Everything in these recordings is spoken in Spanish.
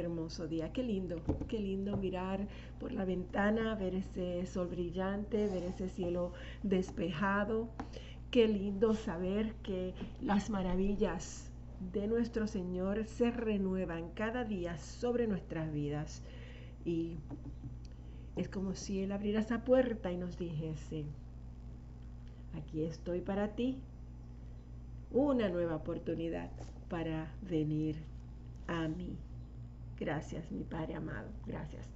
hermoso día, qué lindo, qué lindo mirar por la ventana, ver ese sol brillante, ver ese cielo despejado. Qué lindo saber que las maravillas de nuestro Señor se renuevan cada día sobre nuestras vidas. Y es como si Él abriera esa puerta y nos dijese, aquí estoy para ti, una nueva oportunidad para venir a mí. Gracias, mi Padre amado, gracias.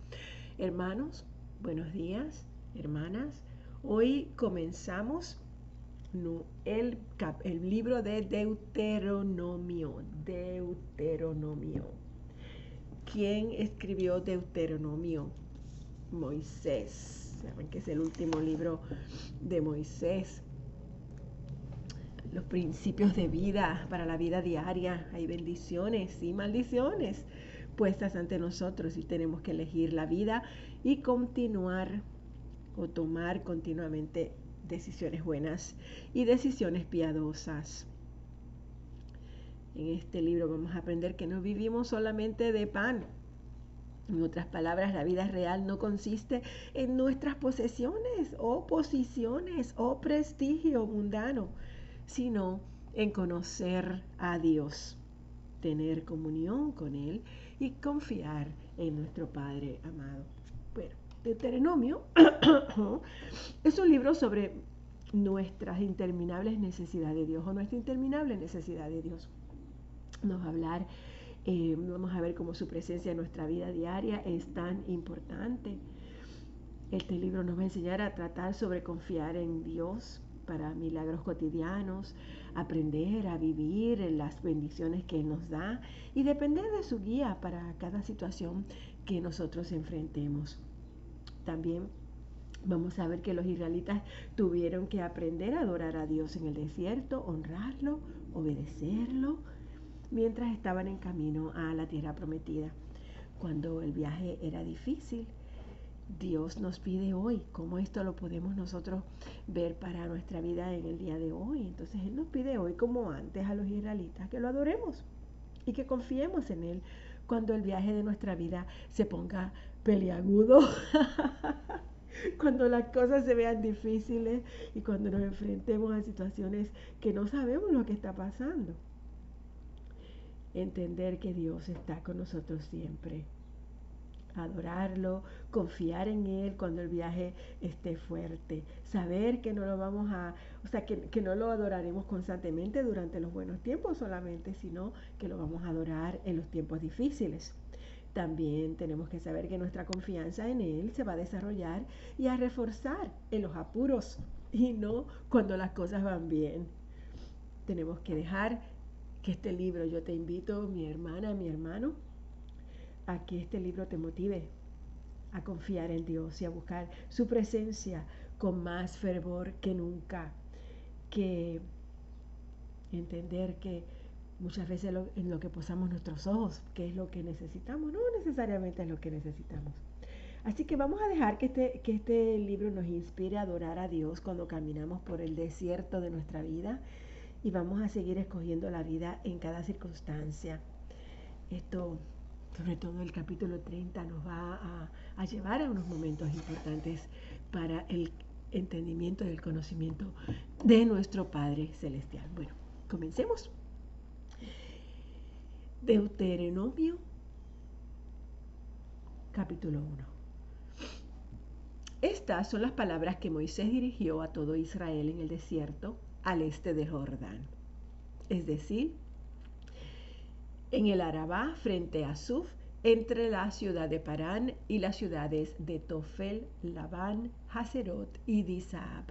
Hermanos, buenos días, hermanas. Hoy comenzamos el, libro de Deuteronomio. Deuteronomio. ¿Quién escribió Deuteronomio? Moisés. Saben que es el último libro de Moisés. Los principios de vida para la vida diaria. Hay bendiciones y maldiciones puestas ante nosotros y tenemos que elegir la vida y continuar o tomar continuamente decisiones buenas y decisiones piadosas. En este libro vamos a aprender que no vivimos solamente de pan. En otras palabras, la vida real no consiste en nuestras posesiones o posiciones o prestigio mundano, sino en conocer a Dios, tener comunión con Él y confiar en nuestro Padre amado. Bueno, Deuteronomio es un libro sobre nuestras interminables necesidades de Dios o nuestra interminable necesidad de Dios. Nos va a hablar, eh, vamos a ver cómo su presencia en nuestra vida diaria es tan importante. Este libro nos va a enseñar a tratar sobre confiar en Dios para milagros cotidianos, aprender a vivir en las bendiciones que Él nos da y depender de su guía para cada situación que nosotros enfrentemos. También vamos a ver que los israelitas tuvieron que aprender a adorar a Dios en el desierto, honrarlo, obedecerlo, mientras estaban en camino a la tierra prometida. Cuando el viaje era difícil, Dios nos pide hoy, cómo esto lo podemos nosotros ver para nuestra vida en el día de hoy. Entonces Él nos pide hoy, como antes a los israelitas, que lo adoremos y que confiemos en Él cuando el viaje de nuestra vida se ponga peliagudo, cuando las cosas se vean difíciles y cuando nos enfrentemos a situaciones que no sabemos lo que está pasando. Entender que Dios está con nosotros siempre. Adorarlo, confiar en Él cuando el viaje esté fuerte. Saber que no lo vamos a, o sea, que, que no lo adoraremos constantemente durante los buenos tiempos solamente, sino que lo vamos a adorar en los tiempos difíciles. También tenemos que saber que nuestra confianza en Él se va a desarrollar y a reforzar en los apuros y no cuando las cosas van bien. Tenemos que dejar que este libro, yo te invito, mi hermana, mi hermano, a que este libro te motive a confiar en Dios y a buscar su presencia con más fervor que nunca, que entender que muchas veces en lo que posamos nuestros ojos, que es lo que necesitamos, no necesariamente es lo que necesitamos. Así que vamos a dejar que este, que este libro nos inspire a adorar a Dios cuando caminamos por el desierto de nuestra vida y vamos a seguir escogiendo la vida en cada circunstancia. Esto, sobre todo el capítulo 30, nos va a, llevar a unos momentos importantes para el entendimiento y el conocimiento de nuestro Padre Celestial. Bueno, comencemos. Deuteronomio capítulo 1. Estas son las palabras que Moisés dirigió a todo Israel en el desierto al este de Jordán, es decir, en el Arabá frente a Suf, entre la ciudad de Parán y las ciudades de Tofel, Labán, Haserot y Disab.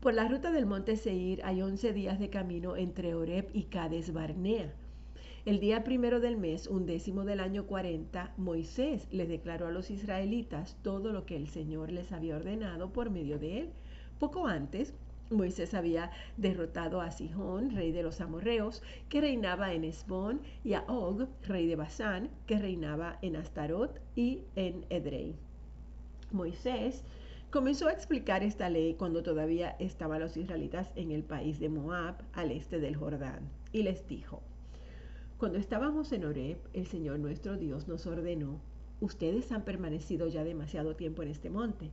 Por la ruta del monte Seir hay 11 días de camino entre Oreb y Cades Barnea el día primero del mes, un décimo del año 40, Moisés les declaró a los israelitas todo lo que el Señor les había ordenado por medio de él. Poco antes, Moisés había derrotado a Sihón, rey de los amorreos, que reinaba en Esbón, y a Og, rey de Basán, que reinaba en Astarot y en Edrei. Moisés comenzó a explicar esta ley cuando todavía estaban los israelitas en el país de Moab, al este del Jordán, y les dijo, Cuando estábamos en Oreb, el Señor nuestro Dios nos ordenó, ustedes han permanecido ya demasiado tiempo en este monte.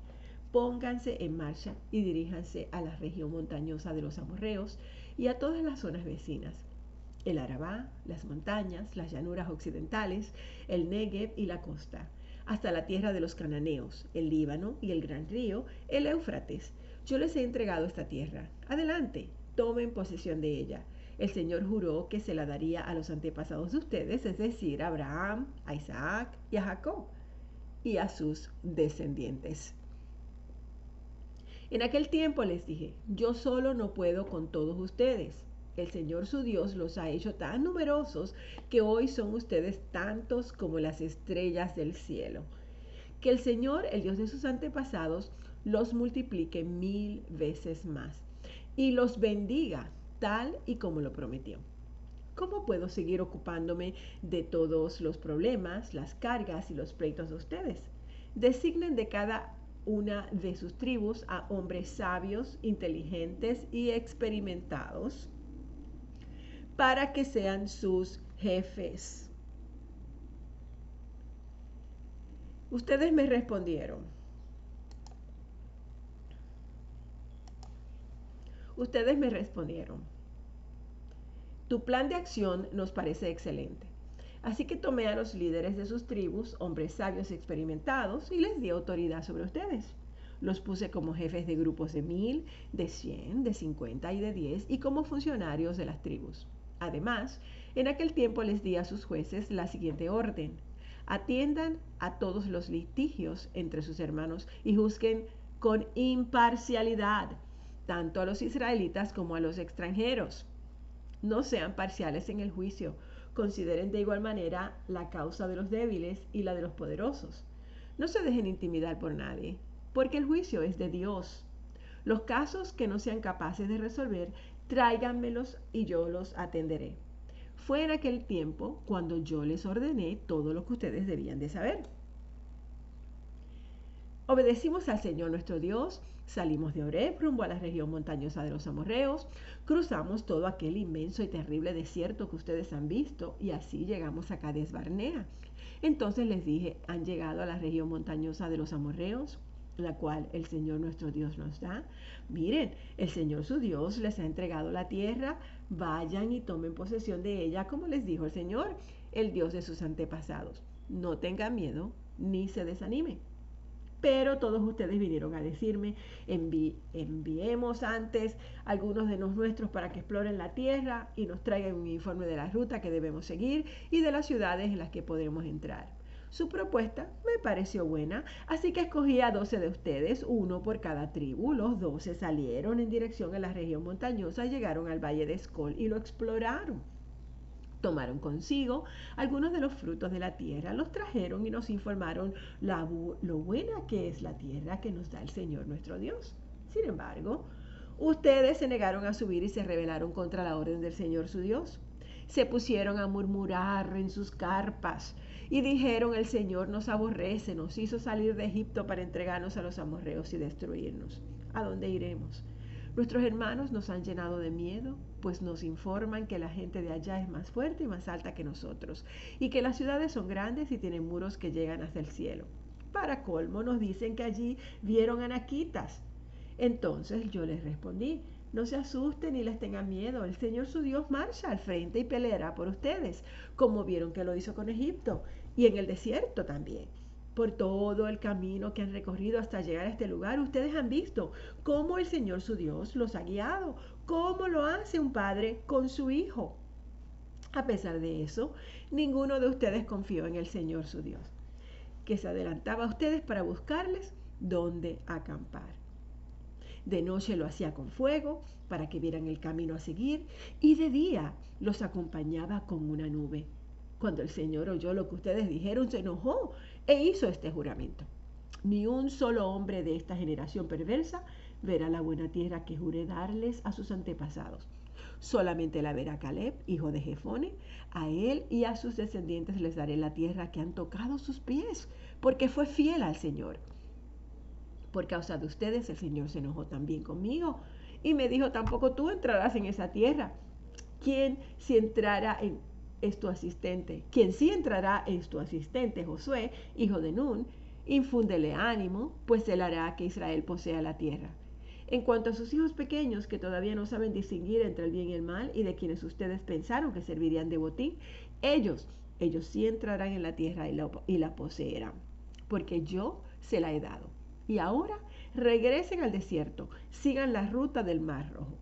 Pónganse en marcha y diríjanse a la región montañosa de los amorreos y a todas las zonas vecinas. El Arabá, las montañas, las llanuras occidentales, el Negev y la costa, hasta la tierra de los cananeos, el Líbano y el gran río, el Éufrates. Yo les he entregado esta tierra. Adelante, tomen posesión de ella el Señor juró que se la daría a los antepasados de ustedes, es decir, a Abraham, a Isaac y a Jacob, y a sus descendientes. En aquel tiempo les dije, yo solo no puedo con todos ustedes. El Señor su Dios los ha hecho tan numerosos que hoy son ustedes tantos como las estrellas del cielo. Que el Señor, el Dios de sus antepasados, los multiplique mil veces más y los bendiga tal y como lo prometió. ¿Cómo puedo seguir ocupándome de todos los problemas, las cargas y los pleitos de ustedes? Designen de cada una de sus tribus a hombres sabios, inteligentes y experimentados para que sean sus jefes. Ustedes me respondieron, Ustedes me respondieron, tu plan de acción nos parece excelente. Así que tomé a los líderes de sus tribus, hombres sabios y experimentados, y les di autoridad sobre ustedes. Los puse como jefes de grupos de mil, de cien, de cincuenta y de diez, y como funcionarios de las tribus. Además, en aquel tiempo les di a sus jueces la siguiente orden. Atiendan a todos los litigios entre sus hermanos y juzguen con imparcialidad tanto a los israelitas como a los extranjeros. No sean parciales en el juicio. Consideren de igual manera la causa de los débiles y la de los poderosos. No se dejen intimidar por nadie, porque el juicio es de Dios. Los casos que no sean capaces de resolver, tráiganmelos y yo los atenderé. Fue en aquel tiempo cuando yo les ordené todo lo que ustedes debían de saber. Obedecimos al Señor nuestro Dios, salimos de Oreb rumbo a la región montañosa de los amorreos, cruzamos todo aquel inmenso y terrible desierto que ustedes han visto y así llegamos a Cades Barnea. Entonces les dije, han llegado a la región montañosa de los amorreos, la cual el Señor nuestro Dios nos da. Miren, el Señor su Dios les ha entregado la tierra, vayan y tomen posesión de ella, como les dijo el Señor, el Dios de sus antepasados. No tengan miedo ni se desanimen pero todos ustedes vinieron a decirme, enviemos antes algunos de los nuestros para que exploren la tierra y nos traigan un informe de la ruta que debemos seguir y de las ciudades en las que podremos entrar. Su propuesta me pareció buena, así que escogí a 12 de ustedes, uno por cada tribu. Los 12 salieron en dirección a la región montañosa, llegaron al valle de Escol y lo exploraron tomaron consigo algunos de los frutos de la tierra, los trajeron y nos informaron lo buena que es la tierra que nos da el Señor nuestro Dios. Sin embargo, ustedes se negaron a subir y se rebelaron contra la orden del Señor su Dios. Se pusieron a murmurar en sus carpas y dijeron, el Señor nos aborrece, nos hizo salir de Egipto para entregarnos a los amorreos y destruirnos. ¿A dónde iremos? Nuestros hermanos nos han llenado de miedo, pues nos informan que la gente de allá es más fuerte y más alta que nosotros, y que las ciudades son grandes y tienen muros que llegan hasta el cielo. Para colmo nos dicen que allí vieron anaquitas. Entonces yo les respondí, no se asusten ni les tengan miedo, el Señor su Dios marcha al frente y peleará por ustedes, como vieron que lo hizo con Egipto, y en el desierto también por todo el camino que han recorrido hasta llegar a este lugar, ustedes han visto cómo el Señor su Dios los ha guiado, cómo lo hace un padre con su hijo. A pesar de eso, ninguno de ustedes confió en el Señor su Dios, que se adelantaba a ustedes para buscarles dónde acampar. De noche lo hacía con fuego para que vieran el camino a seguir y de día los acompañaba con una nube. Cuando el Señor oyó lo que ustedes dijeron, se enojó e hizo este juramento. Ni un solo hombre de esta generación perversa verá la buena tierra que juré darles a sus antepasados. Solamente la verá Caleb, hijo de Jefone. A él y a sus descendientes les daré la tierra que han tocado sus pies, porque fue fiel al Señor. Por causa de ustedes el Señor se enojó también conmigo y me dijo, tampoco tú entrarás en esa tierra. ¿Quién si entrara en es tu asistente. Quien sí entrará es tu asistente, Josué, hijo de Nun. Infúndele ánimo, pues él hará que Israel posea la tierra. En cuanto a sus hijos pequeños, que todavía no saben distinguir entre el bien y el mal, y de quienes ustedes pensaron que servirían de botín, ellos, ellos sí entrarán en la tierra y la, y la poseerán, porque yo se la he dado. Y ahora regresen al desierto, sigan la ruta del Mar Rojo.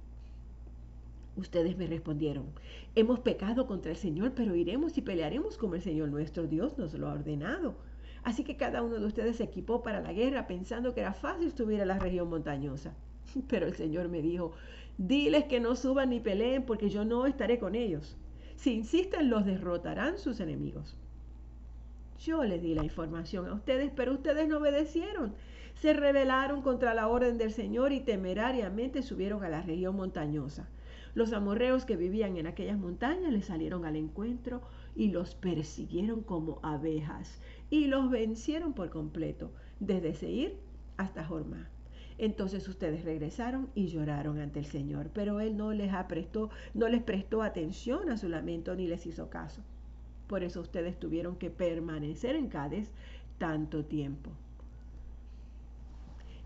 Ustedes me respondieron, hemos pecado contra el Señor, pero iremos y pelearemos como el Señor nuestro Dios nos lo ha ordenado. Así que cada uno de ustedes se equipó para la guerra pensando que era fácil subir a la región montañosa. Pero el Señor me dijo, diles que no suban ni peleen porque yo no estaré con ellos. Si insisten, los derrotarán sus enemigos. Yo les di la información a ustedes, pero ustedes no obedecieron. Se rebelaron contra la orden del Señor y temerariamente subieron a la región montañosa. Los amorreos que vivían en aquellas montañas les salieron al encuentro y los persiguieron como abejas y los vencieron por completo, desde Seir hasta Jormá. Entonces ustedes regresaron y lloraron ante el Señor, pero Él no les, prestó, no les prestó atención a su lamento ni les hizo caso. Por eso ustedes tuvieron que permanecer en Cádiz tanto tiempo.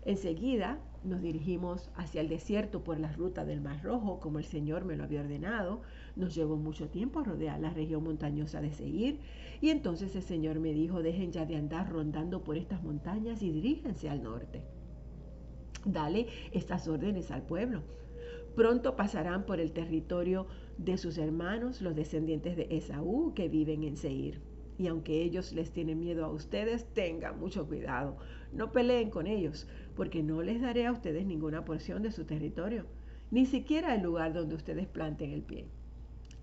Enseguida nos dirigimos hacia el desierto por la ruta del Mar Rojo, como el Señor me lo había ordenado. Nos llevó mucho tiempo rodear la región montañosa de Seir. Y entonces el Señor me dijo, dejen ya de andar rondando por estas montañas y diríjense al norte. Dale estas órdenes al pueblo. Pronto pasarán por el territorio de sus hermanos, los descendientes de Esaú, que viven en Seir. Y aunque ellos les tienen miedo a ustedes, tengan mucho cuidado. No peleen con ellos, porque no les daré a ustedes ninguna porción de su territorio, ni siquiera el lugar donde ustedes planten el pie.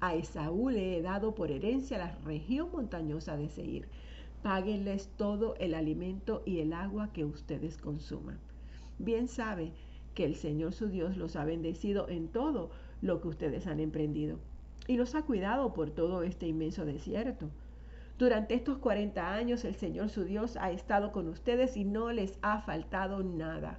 A Esaú le he dado por herencia la región montañosa de Seir. Páguenles todo el alimento y el agua que ustedes consuman. Bien sabe que el Señor su Dios los ha bendecido en todo lo que ustedes han emprendido y los ha cuidado por todo este inmenso desierto. Durante estos 40 años el Señor su Dios ha estado con ustedes y no les ha faltado nada.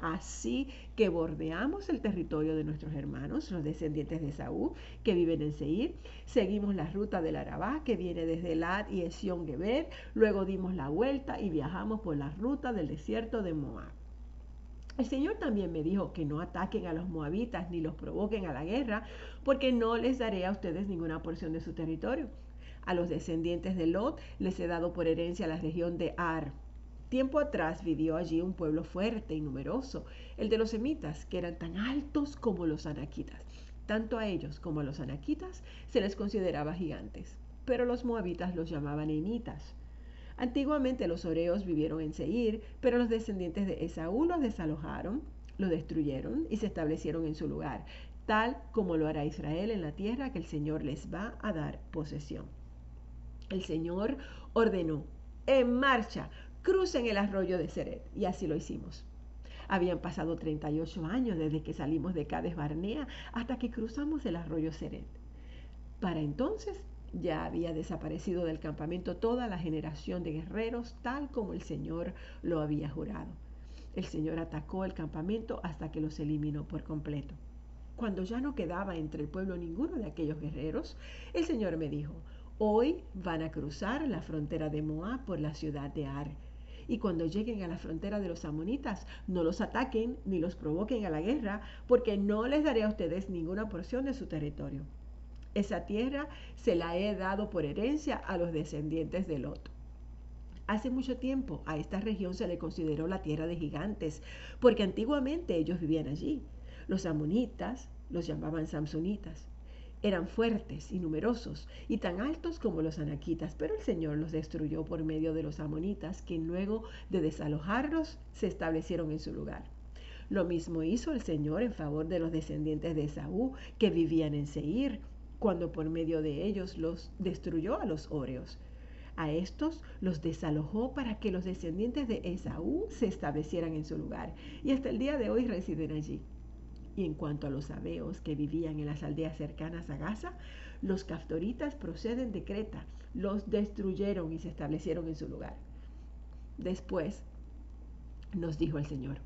Así que bordeamos el territorio de nuestros hermanos, los descendientes de Saúl, que viven en Seir. Seguimos la ruta del Arabá, que viene desde Lad y Esión Geber. Luego dimos la vuelta y viajamos por la ruta del desierto de Moab. El Señor también me dijo que no ataquen a los moabitas ni los provoquen a la guerra, porque no les daré a ustedes ninguna porción de su territorio. A los descendientes de Lot les he dado por herencia la región de Ar. Tiempo atrás vivió allí un pueblo fuerte y numeroso, el de los semitas, que eran tan altos como los anaquitas. Tanto a ellos como a los anaquitas se les consideraba gigantes, pero los moabitas los llamaban enitas. Antiguamente los oreos vivieron en Seir, pero los descendientes de Esaú los desalojaron, lo destruyeron y se establecieron en su lugar, tal como lo hará Israel en la tierra que el Señor les va a dar posesión. El Señor ordenó, en marcha, crucen el arroyo de Seret. Y así lo hicimos. Habían pasado 38 años desde que salimos de Cades Barnea hasta que cruzamos el arroyo Seret. Para entonces ya había desaparecido del campamento toda la generación de guerreros tal como el Señor lo había jurado. El Señor atacó el campamento hasta que los eliminó por completo. Cuando ya no quedaba entre el pueblo ninguno de aquellos guerreros, el Señor me dijo, Hoy van a cruzar la frontera de Moab por la ciudad de Ar. Y cuando lleguen a la frontera de los amonitas, no los ataquen ni los provoquen a la guerra, porque no les daré a ustedes ninguna porción de su territorio. Esa tierra se la he dado por herencia a los descendientes de Lot. Hace mucho tiempo a esta región se le consideró la tierra de gigantes, porque antiguamente ellos vivían allí. Los amonitas los llamaban samsonitas. Eran fuertes y numerosos y tan altos como los anaquitas, pero el Señor los destruyó por medio de los amonitas, que luego de desalojarlos se establecieron en su lugar. Lo mismo hizo el Señor en favor de los descendientes de Esaú que vivían en Seir, cuando por medio de ellos los destruyó a los óreos. A estos los desalojó para que los descendientes de Esaú se establecieran en su lugar, y hasta el día de hoy residen allí. Y en cuanto a los sabeos que vivían en las aldeas cercanas a Gaza, los caftoritas proceden de Creta, los destruyeron y se establecieron en su lugar. Después nos dijo el Señor,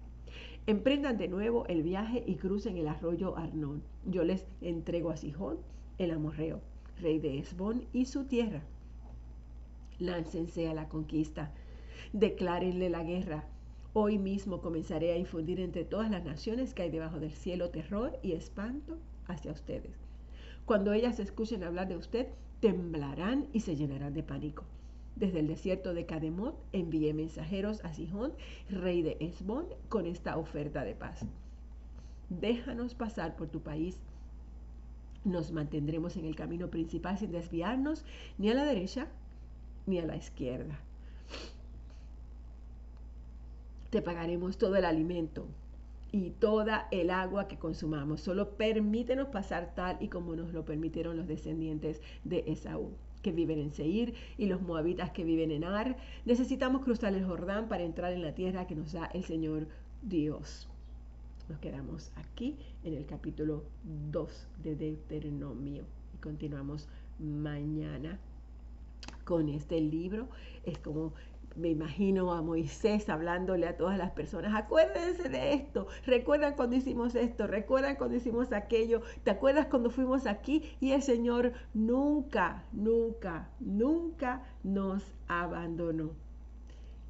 emprendan de nuevo el viaje y crucen el arroyo Arnón. Yo les entrego a Sijón, el amorreo, rey de Esbón, y su tierra. Láncense a la conquista, declárenle la guerra. Hoy mismo comenzaré a infundir entre todas las naciones que hay debajo del cielo terror y espanto hacia ustedes. Cuando ellas escuchen hablar de usted, temblarán y se llenarán de pánico. Desde el desierto de Cademot envié mensajeros a Sihón, rey de Esbón, con esta oferta de paz. Déjanos pasar por tu país. Nos mantendremos en el camino principal sin desviarnos ni a la derecha ni a la izquierda. Te pagaremos todo el alimento y toda el agua que consumamos. Solo permítenos pasar tal y como nos lo permitieron los descendientes de Esaú que viven en Seir y los moabitas que viven en Ar. Necesitamos cruzar el Jordán para entrar en la tierra que nos da el Señor Dios. Nos quedamos aquí en el capítulo 2 de Deuteronomio y continuamos mañana con este libro. Es como me imagino a Moisés hablándole a todas las personas, acuérdense de esto, recuerdan cuando hicimos esto, recuerdan cuando hicimos aquello, te acuerdas cuando fuimos aquí y el Señor nunca, nunca, nunca nos abandonó.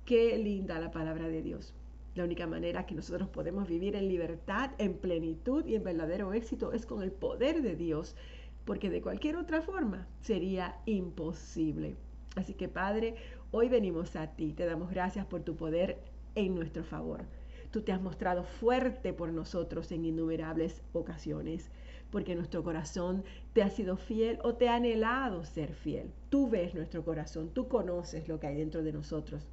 Qué linda la palabra de Dios. La única manera que nosotros podemos vivir en libertad, en plenitud y en verdadero éxito es con el poder de Dios, porque de cualquier otra forma sería imposible. Así que Padre, Hoy venimos a ti, te damos gracias por tu poder en nuestro favor. Tú te has mostrado fuerte por nosotros en innumerables ocasiones, porque nuestro corazón te ha sido fiel o te ha anhelado ser fiel. Tú ves nuestro corazón, tú conoces lo que hay dentro de nosotros.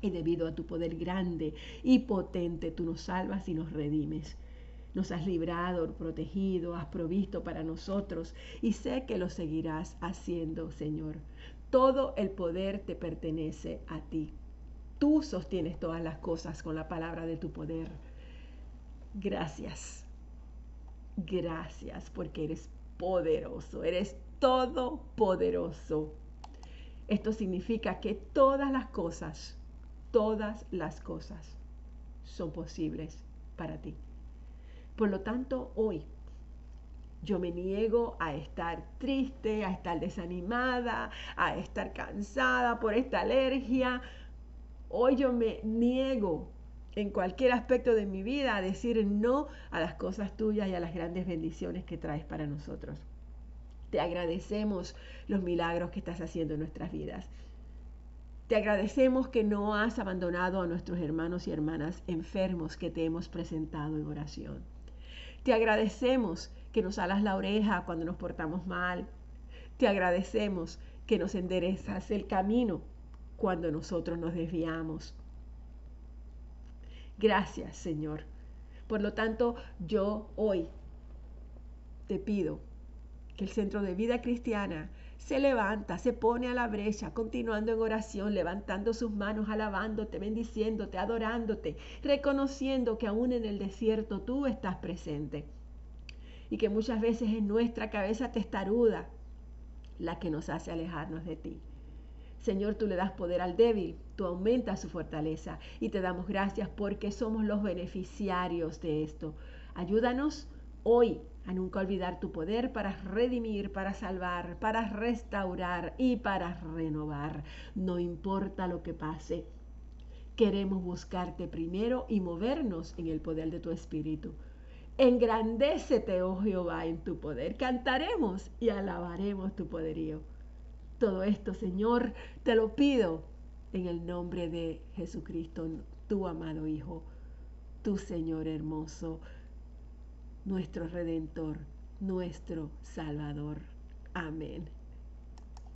Y debido a tu poder grande y potente, tú nos salvas y nos redimes. Nos has librado, protegido, has provisto para nosotros y sé que lo seguirás haciendo, Señor. Todo el poder te pertenece a ti. Tú sostienes todas las cosas con la palabra de tu poder. Gracias. Gracias porque eres poderoso, eres todopoderoso. Esto significa que todas las cosas, todas las cosas son posibles para ti. Por lo tanto, hoy yo me niego a estar triste, a estar desanimada, a estar cansada por esta alergia. Hoy yo me niego en cualquier aspecto de mi vida a decir no a las cosas tuyas y a las grandes bendiciones que traes para nosotros. Te agradecemos los milagros que estás haciendo en nuestras vidas. Te agradecemos que no has abandonado a nuestros hermanos y hermanas enfermos que te hemos presentado en oración. Te agradecemos que nos alas la oreja cuando nos portamos mal. Te agradecemos que nos enderezas el camino cuando nosotros nos desviamos. Gracias, Señor. Por lo tanto, yo hoy te pido que el Centro de Vida Cristiana se levanta, se pone a la brecha, continuando en oración, levantando sus manos, alabándote, bendiciéndote, adorándote, reconociendo que aún en el desierto tú estás presente y que muchas veces es nuestra cabeza testaruda la que nos hace alejarnos de ti. Señor, tú le das poder al débil, tú aumentas su fortaleza y te damos gracias porque somos los beneficiarios de esto. Ayúdanos hoy a nunca olvidar tu poder para redimir, para salvar, para restaurar y para renovar. No importa lo que pase, queremos buscarte primero y movernos en el poder de tu Espíritu. Engrandécete, oh Jehová, en tu poder. Cantaremos y alabaremos tu poderío. Todo esto, Señor, te lo pido en el nombre de Jesucristo, tu amado Hijo, tu Señor hermoso, nuestro Redentor, nuestro Salvador. Amén.